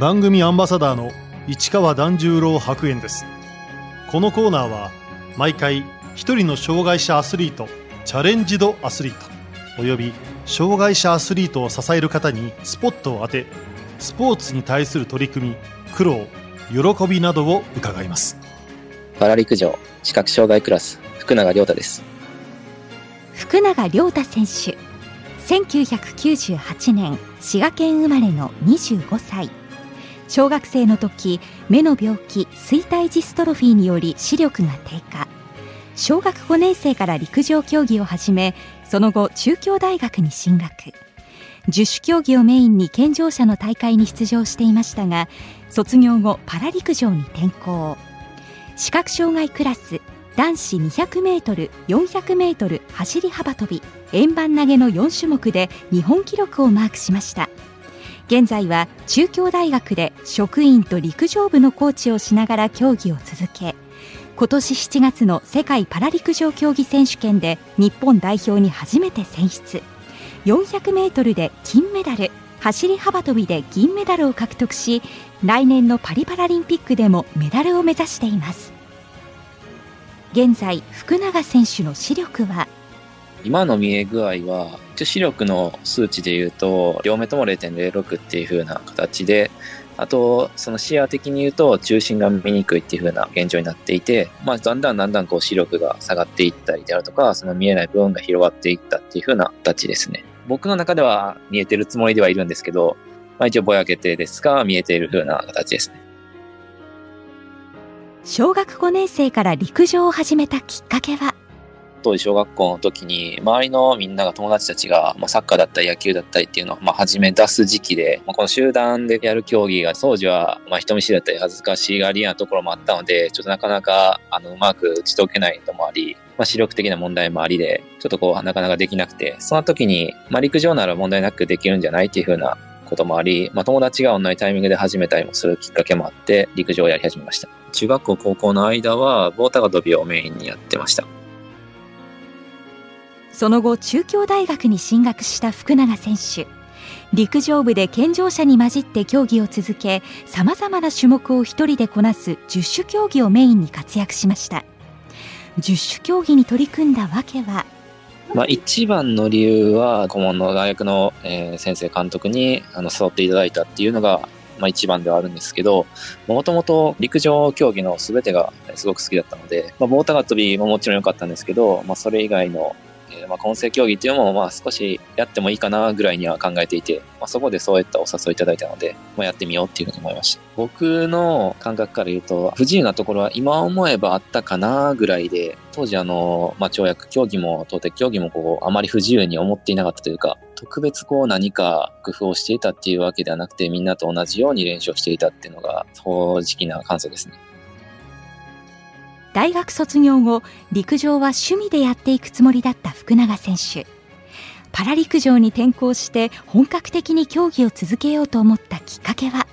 番組アンバサダーの市川團十郎白猿です。このコーナーは毎回一人の障害者アスリートチャレンジドアスリートおよび障害者アスリートを支える方にスポットを当てスポーツに対する取り組み苦労喜びなどを伺います。パラ陸上視覚障害クラス福永亮太です。福永亮太選手1998年滋賀県生まれの25歳小学生の時目の病気衰退ジストロフィーにより視力が低下。小学5年生から陸上競技を始めその後中京大学に進学。十種競技をメインに健常者の大会に出場していましたが卒業後パラ陸上に転向。視覚障害クラス男子 200m、400m 走り幅跳び円盤投げの4種目で日本記録をマークしました。現在は中京大学で職員と陸上部のコーチをしながら競技を続け今年7月の世界パラ陸上競技選手権で日本代表に初めて選出。400メートルで金メダル走り幅跳びで銀メダルを獲得し来年のパリパラリンピックでもメダルを目指しています。現在福永選手の視力は今の見え具合は、一応視力の数値で言うと、両目とも0.06っていう風な形で、あと、その視野的に言うと、中心が見にくいっていう風な現状になっていて、まあ、だんだんだんだんこう視力が下がっていったりであるとか、その見えない部分が広がっていったっていう風な形ですね。僕の中では見えてるつもりではいるんですけど、まあ、一応ぼやけてですが、見えている風な形ですね。小学5年生から陸上を始めたきっかけは当時小学校の時に、周りのみんなが友達たちが、まあ、サッカーだったり野球だったりっていうのを、まあ、始め出す時期で、まあ、この集団でやる競技が当時は、まあ、人見知りだったり恥ずかしがりなところもあったので、ちょっとなかなか、あの、うまく打ち解けないのもあり、まあ、視力的な問題もありで、ちょっとこう、なかなかできなくて、その時に、まあ、陸上なら問題なくできるんじゃないっていうふうなこともあり、まあ、友達が同じタイミングで始めたりもするきっかけもあって、陸上をやり始めました。中学校、高校の間は、棒高跳びをメインにやってました。その後中京大学に進学した福永選手。陸上部で健常者に混じって競技を続けさまざまな種目を一人でこなす十種競技をメインに活躍しました。十種競技に取り組んだわけはまあ、一番の理由は顧問の大学の、えー、先生監督にあの誘っていただいたっていうのが、まあ、一番ではあるんですけどもともと陸上競技の全てがすごく好きだったので、まあ、棒高跳びももちろん良かったんですけど、まあ、それ以外のえー、まあ、混成競技っていうのも、まあ、少しやってもいいかなぐらいには考えていて、まあ、そこでそういったお誘いいただいたので、まあ、やってみようっていうふうに思いました。僕の感覚から言うと、不自由なところは今思えばあったかなぐらいで、当時あの、まあ、跳躍競技も投擲競技もこう、あまり不自由に思っていなかったというか、特別こう何か工夫をしていたっていうわけではなくて、みんなと同じように練習をしていたっていうのが、正直な感想ですね。大学卒業後陸上は趣味でやっていくつもりだった福永選手。パラ陸上に転向して本格的に競技を続けようと思ったきっかけは？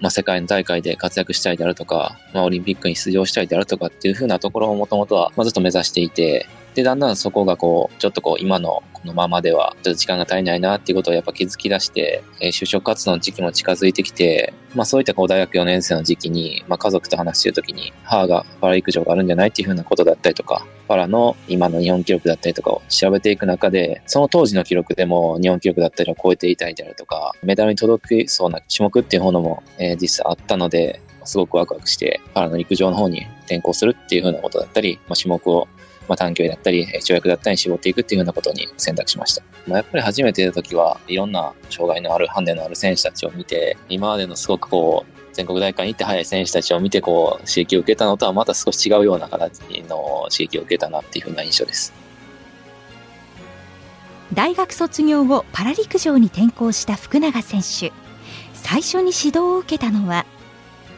まあ、世界の大会で活躍したいであるとか、まあ、オリンピックに出場したいであるとかっていうふうなところをもともとは、まあ、ずっと目指していて、で、だんだんそこがこう、ちょっとこう、今のこのままでは、ちょっと時間が足りないなっていうことをやっぱ気づき出して、えー、就職活動の時期も近づいてきて、まあそういったこう、大学4年生の時期に、まあ家族と話してる時に、母がパラ陸上があるんじゃないっていうふうなことだったりとか、パラの今の日本記録だったりとかを調べていく中で、その当時の記録でも日本記録だったりを超えていたりであるとか、メダルに届きそうな種目っていうものも、えー、実際あったので、すごくワクワクして、パラの陸上の方に転向するっていうふうなことだったり、まあ、種目をまあ、短距離だったり、跳躍だったりに絞っていくっていうようなことに選択しました。まあ、やっぱり初めていた時はいろんな障害のある、ハンデのある選手たちを見て、今までのすごくこう、全国大会に行って速い選手たちを見てこう刺激を受けたのとはまた少し違うような形の刺激を受けたなっていうふうな印象です。大学卒業後パラ陸上に転向した福永選手。最初に指導を受けたのは？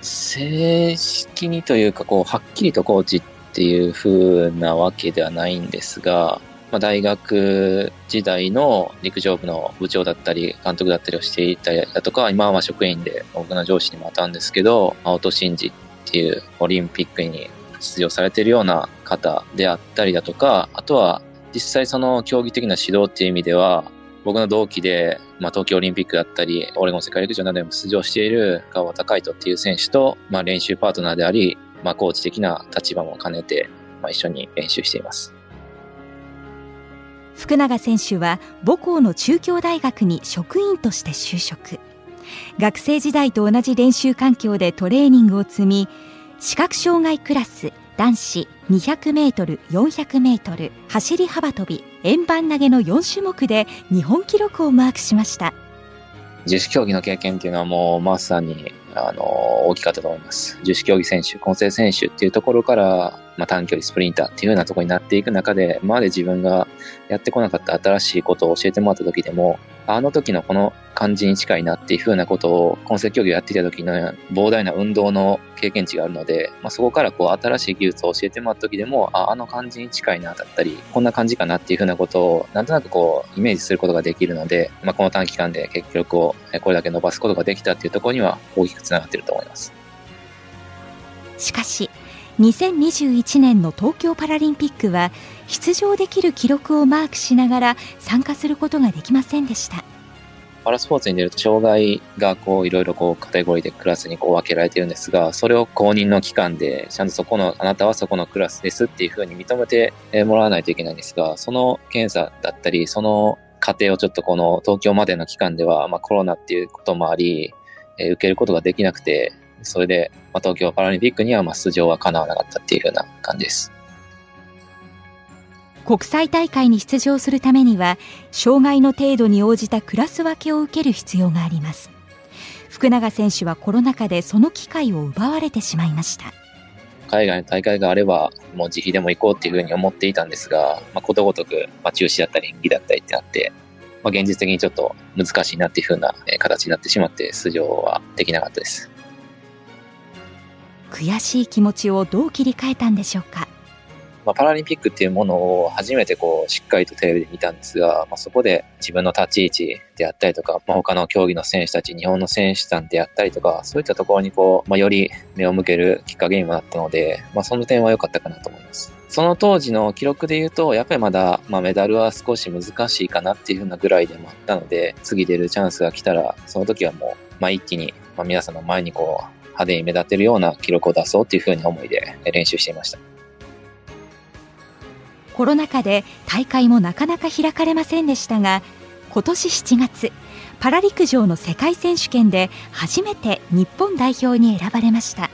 正式にというかこうはっきりとコーチっていう風なわけではないんですが、まあ、大学時代の陸上部の部長だったり、監督だったりをしていたりだとか、今は職員で僕の上司にもあったんですけど、青戸真司っていうオリンピックに出場されているような方であったりだとか、あとは実際その競技的な指導っていう意味では、僕の同期でまあ、東京オリンピックだったり、オレゴン世界陸上などでも出場している川端海人っていう選手と、まあ、練習パートナーであり、まあ、コーチ的な立場も兼ねて、まあ、一緒に練習しています。福永選手は母校の中京大学に職員として就職学生時代と同じ練習環境でトレーニングを積み視覚障害クラス男子200メートル、400メートル、走り幅跳び、円盤投げの4種目で日本記録をマークしました。自主競技の経験っていうのはもうまさにあの大きかったと思います。自主競技選手、混成選手っていうところから、まあ、短距離スプリンターっていうようなところになっていく中で、今まで自分がやってこなかった新しいことを教えてもらった時でも、あの時のこの感じに近いなっていうふうなことを、混成競技をやっていた時の膨大な運動の経験値があるので、まあ、そこからこう新しい技術を教えてもらった時でも、ああの感じに近いなだったり、こんな感じかなっていうふうなことを、なんとなくこう、イメージすることができるので、まあ、この短期間で結局をこれだけ伸ばすことができたっていうところには大きくつながっていると思います。しかし、2021年の東京パラリンピックは出場できる記録をマークしながら参加することができませんでした。パラスポーツに出ると障害がこういろいろこうカテゴリーでクラスにこう分けられてるんですが、それを公認の機関でちゃんとそこの、あなたはそこのクラスですっていうふうに認めてもらわないといけないんですが、その検査だったり、その過程をちょっとこの東京までの期間では、まあコロナっていうこともあり、え受けることができなくて、それで、まあ、東京パラリンピックにはまあ出場は叶わなかったっていうふうな感じです。国際大会に出場するためには障害の程度に応じたクラス分けを受ける必要があります。福永選手はコロナ禍でその機会を奪われてしまいました。海外の大会があればもう自費でも行こうっていうふうに思っていたんですが、まあ、ことごとく、まあ、中止だったり延期だったりってなって、まあ、現実的にちょっと難しいなっていうふうな形になってしまって出場はできなかったです。悔しい気持ちをどう切り替えたんでしょうかまあ、パラリンピックっていうものを初めてこう、しっかりとテレビで見たんですが、まあ、そこで自分の立ち位置であったりとか、まあ、他の競技の選手たち、日本の選手さんであったりとか、そういったところにこう、まあ、より目を向けるきっかけにもなったので、まあ、その点は良かったかなと思います。その当時の記録で言うと、やっぱりまだ、まあ、メダルは少し難しいかなっていうふうなぐらいでもあったので、次出るチャンスが来たら、その時はもう、まあ、一気に、まあ、皆さんの前にこう、派手に目立てるような記録を出そうっていうふうに思いで練習していました。コロナ禍で大会もなかなか開かれませんでしたが今年7月パラ陸上の世界選手権で初めて日本代表に選ばれました。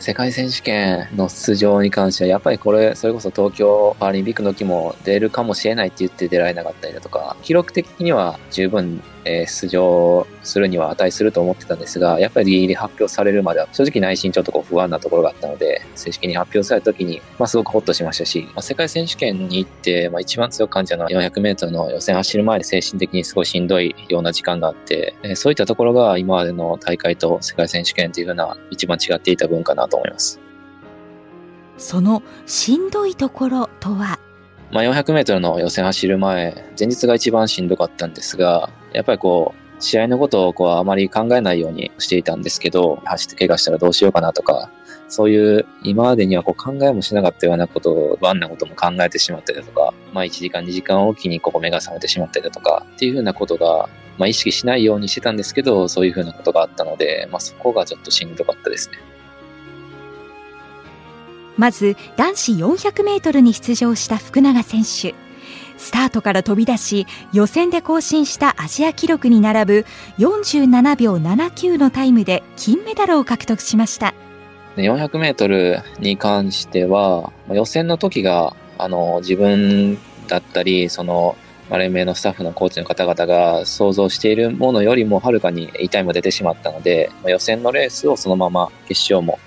世界選手権の出場に関しては、やっぱりこれ、それこそ東京パラリンピックの時も出るかもしれないって言って出られなかったりだとか、記録的には十分、え出場するには値すると思ってたんですが、やっぱりギリギリ発表されるまでは、正直内心ちょっとこう不安なところがあったので、正式に発表された時に、まあすごくホッとしましたし、まあ、世界選手権に行って、まあ一番強く感じたのは400メートルの予選走る前で精神的にすごいしんどいような時間があって、えそういったところが今までの大会と世界選手権っていうふうな一番違っていた分かなと思います。そのしんどいところとは？まあ、400メートルの予選走る前、前日が一番しんどかったんですが、やっぱりこう、試合のことをこうあまり考えないようにしていたんですけど、走って怪我したらどうしようかなとか、そういう今までにはこう考えもしなかったようなことを、不安なことも考えてしまったりだとか、まあ1時間2時間おきにここ目が覚めてしまったりだとか、っていうふうなことが、まあ意識しないようにしてたんですけど、そういうふうなことがあったので、まあそこがちょっとしんどかったですね。まず男子400メートルに出場した福永選手スタートから飛び出し予選で更新したアジア記録に並ぶ47秒79のタイムで金メダルを獲得しました。400メートルに関しては予選の時があの自分だったりその連盟のスタッフのコーチの方々が想像しているものよりもはるかにいいタイム出てしまったので予選のレースをそのまま決勝も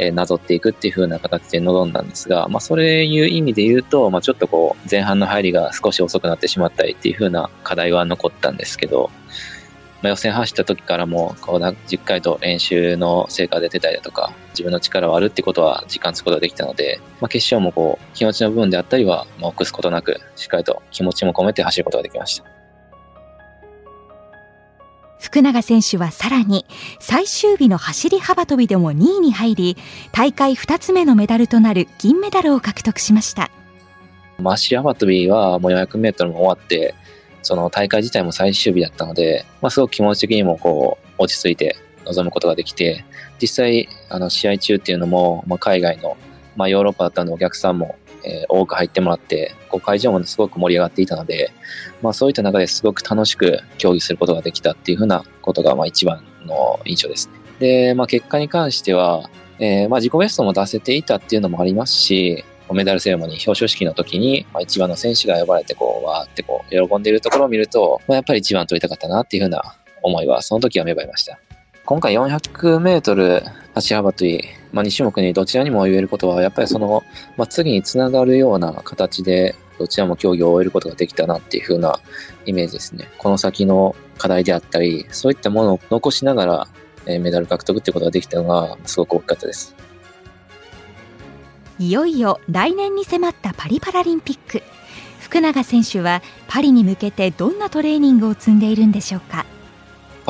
えなぞっていくっていう風な形で臨んだんですが、まあ、そういう意味で言うと、まあ、ちょっとこう、前半の入りが少し遅くなってしまったりっていう風な課題は残ったんですけど、まあ、予選走った時からも、こう、じっかりと練習の成果が出てたりだとか、自分の力はあるってことは実感することができたので、まあ、決勝もこう、気持ちの部分であったりは、まあ、臆すことなく、しっかりと気持ちも込めて走ることができました。福永選手はさらに最終日の走り幅跳びでも2位に入り大会2つ目のメダルとなる銀メダルを獲得しました。走り幅跳びはもう400メートルも終わってその大会自体も最終日だったので、まあ、すごく気持ち的にもこう、落ち着いて臨むことができて、実際、あの、試合中っていうのも、まあ、海外の、まあ、ヨーロッパだったのお客さんも、えー、多く入ってもらって、こう会場もすごく盛り上がっていたので、まあそういった中ですごく楽しく競技することができたっていうふうなことが、まあ一番の印象ですね。で、まあ結果に関しては、えー、まあ自己ベストも出せていたっていうのもありますし、メダルセレモニー、表彰式の時に、まあ、一番の選手が呼ばれて、こう、わーってこう、喜んでいるところを見ると、まあ、やっぱり一番取りたかったなっていうふうな思いは、その時は芽生えました。今回400メートル足幅といい、まあ、2種目にどちらにも言えることは、やっぱりその、まあ、次につながるような形で、どちらも競技を終えることができたなっていう風なイメージですね。この先の課題であったり、そういったものを残しながら、えメダル獲得っていうことができたのが、すごく大きかったです。いよいよ来年に迫ったパリパラリンピック。福永選手はパリに向けてどんなトレーニングを積んでいるんでしょうか？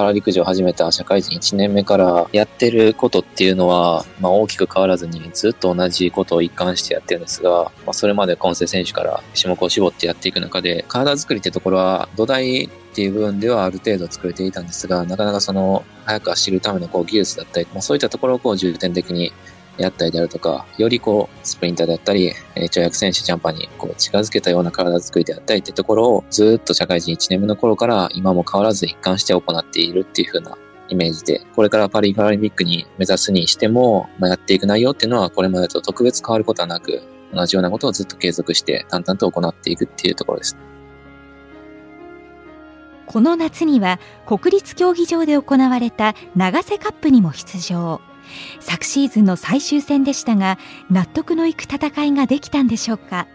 パラ陸上を始めた社会人1年目からやってることっていうのは、まあ、大きく変わらずにずっと同じことを一貫してやってるんですが、まあ、それまで今世選手から種目を絞ってやっていく中で、体作りってところは土台っていう部分ではある程度作れていたんですが、なかなかその、早く走るためのこう技術だったり、まあ、そういったところをこう重点的にやったりであるとか、よりこう、スプリンターであったり、えー、跳躍選手、ジャンパーにこう近づけたような体作りであったりってところを、ずっと社会人1年目の頃から今も変わらず一貫して行っているっていう風なイメージで、これからパリパラリンピックに目指すにしても、まあ、やっていく内容っていうのはこれまでと特別変わることはなく、同じようなことをずっと継続して淡々と行っていくっていうところです。この夏には国立競技場で行われた長瀬カップにも出場。昨シーズンの最終戦でしたが納得のいく戦いができたんでしょうか、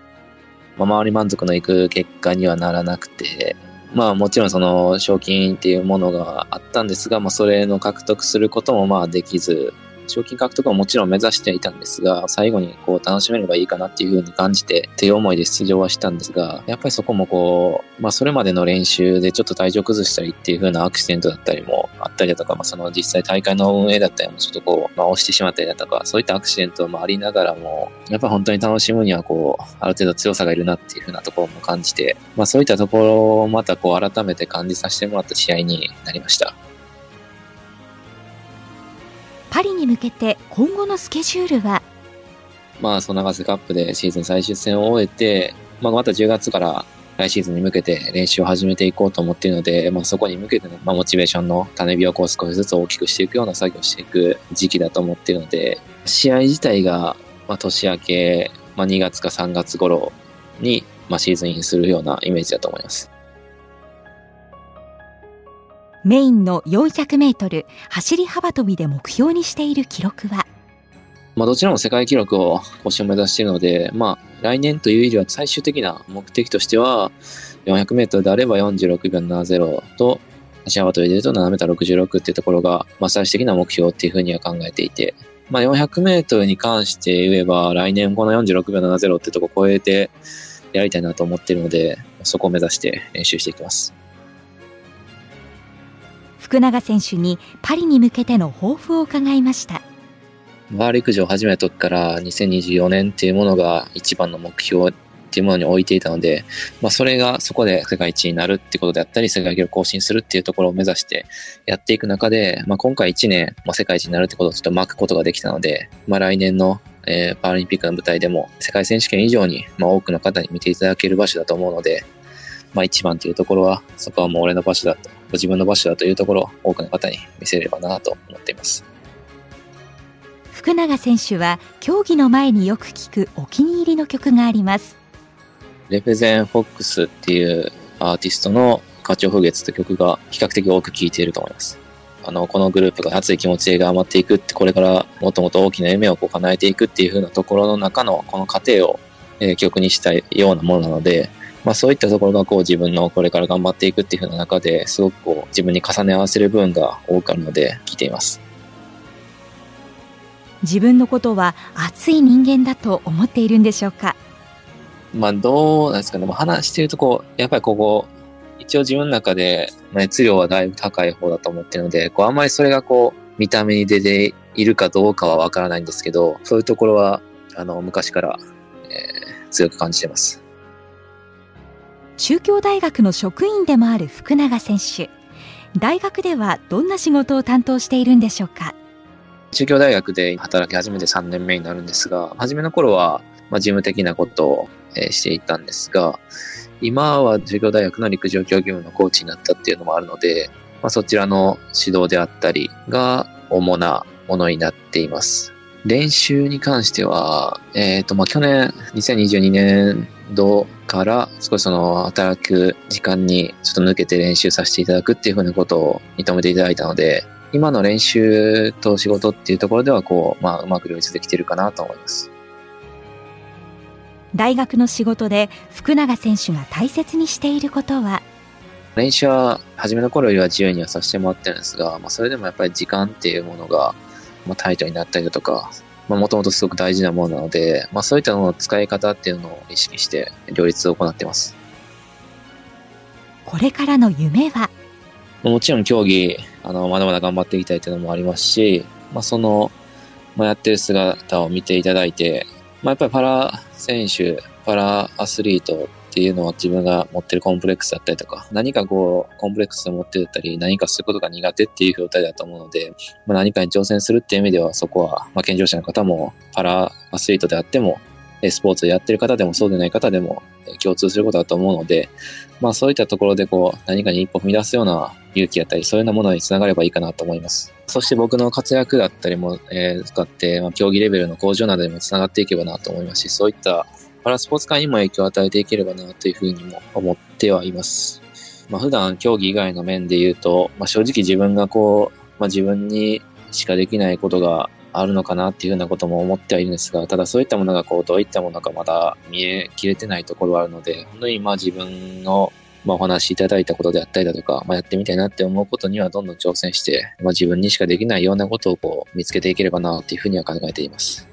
周り満足のいく結果にはならなくてまあもちろんその賞金っていうものがあったんですが、まあそれの獲得することもまあできず、賞金獲得ももちろん目指していたんですが、最後にこう楽しめればいいかなっていうふうに感じて、っていう思いで出場はしたんですが、やっぱりそこもこう、まあそれまでの練習でちょっと体調崩したりっていうふうなアクシデントだったりもあったりだとか、まあその実際大会の運営だったりもちょっとこう、まあ押してしまったりだとか、そういったアクシデントもありながらも、やっぱ本当に楽しむにはこう、ある程度強さがいるなっていうふうなところも感じて、まあそういったところをまたこう改めて感じさせてもらった試合になりました。パリに向けて今後のスケジュールは？まあ、その長瀬カップでシーズン最終戦を終えて、まあ、また10月から来シーズンに向けて練習を始めていこうと思っているので、まあ、そこに向けての、まあ、モチベーションの種火をこう少しずつ大きくしていくような作業をしていく時期だと思っているので、試合自体が、まあ、年明け、まあ、2月か3月頃に、まあ、シーズンインするようなイメージだと思います。メインの400メートル走り幅跳びで目標にしている記録は？まあ、どちらも世界記録を更新を目指しているので、まあ、来年という意味では最終的な目的としては、400メートルであれば46秒70と、足幅跳びで言うと7メートル66っていうところが、まあ、最終的な目標っていうふうには考えていて、まあ、400メートルに関して言えば、来年この46秒70っていうところを超えてやりたいなと思っているので、そこを目指して練習していきます。福永選手にパリに向けての抱負を伺いました。バー陸上を始めた時から2024年っていうものが一番の目標っていうものに置いていたので、まあ、それがそこで世界一になるってことであったり、世界記録更新するっていうところを目指してやっていく中で、まあ、今回1年、まあ、世界一になるってことをちょっと巻くことができたので、まあ、来年のえー、パラリンピックの舞台でも世界選手権以上に、まあ、多くの方に見ていただける場所だと思うので、まあ、一番というところは、そこはもう俺の場所だと自分の場所だというところを多くの方に見せればなと思っています。福永選手は競技の前によく聞くお気に入りの曲があります。レペゼン・フォックスっていうアーティストの花鳥風月という曲が比較的多く聴いていると思います。あの、このグループが熱い気持ちが余っていくって、これからもっともっと大きな夢をこう叶えていくっていう風なところの中のこの過程を、えー、曲にしたいようなものなので、まあそういったところがこう自分のこれから頑張っていくっていう風な中ですごくこう自分に重ね合わせる部分が多くあるので聞いています。自分のことは熱い人間だと思っているんでしょうか？まあどうなんですかね。話してるとこう、やっぱりここ、一応自分の中で熱量はだいぶ高い方だと思ってるので、こうあんまりそれがこう見た目に出ているかどうかはわからないんですけど、そういうところはあの昔から、えー、強く感じてます。中京大学の職員でもある福永選手大学ではどんな仕事を担当しているんでしょうか？中京大学で働き始めて3年目になるんですが、初めの頃は、まあ、事務的なことを、えー、していたんですが、今は中京大学の陸上競技部のコーチになったっていうのもあるので、まあ、そちらの指導であったりが主なものになっています。練習に関しては、えっ、ー、と、まあ、去年、2022年度から少しその働く時間にちょっと抜けて練習させていただくっていうふうなことを認めていただいたので、今の練習と仕事っていうところでは、こう、まあ、うまく両立できてるかなと思います。大学の仕事で福永選手が大切にしていることは？練習は初めの頃よりは自由にはさせてもらってるんですが、まあ、それでもやっぱり時間っていうものが、まあ、タイトになったりだとか、もともとすごく大事なものなので、まあ、そういったのの使い方っていうのを意識して両立を行っています。これからの夢は？もちろん競技、あの、まだまだ頑張っていきたいというのもありますし、まあ、その、まあ、やってる姿を見ていただいて、まあ、やっぱりパラ選手、パラアスリートっていうのは自分が持ってるコンプレックスだったりとか、何かこう、コンプレックスを持ってたり、何かすることが苦手っていう状態だと思うので、まあ、何かに挑戦するっていう意味では、そこは、まあ、健常者の方も、パラアスリートであっても、スポーツをやってる方でもそうでない方でも共通することだと思うので、まあそういったところでこう何かに一歩踏み出すような勇気だったりそういうようなものにつながればいいかなと思います。そして僕の活躍だったりも、えー、使って、まあ、競技レベルの向上などにもつながっていけばなと思いますし、そういったパラスポーツ界にも影響を与えていければなというふうにも思ってはいます。まあ普段競技以外の面で言うと、まあ正直自分がこう、まあ自分にしかできないことがあるのかなっていうようなことも思ってはいるんですが、ただそういったものがこう、どういったものかまだ見えきれてないところはあるので、本当にまあ自分のまあ、お話しいただいたことであったりだとか、まあ、やってみたいなって思うことにはどんどん挑戦して、まあ、自分にしかできないようなことをこう見つけていければなというふうには考えています。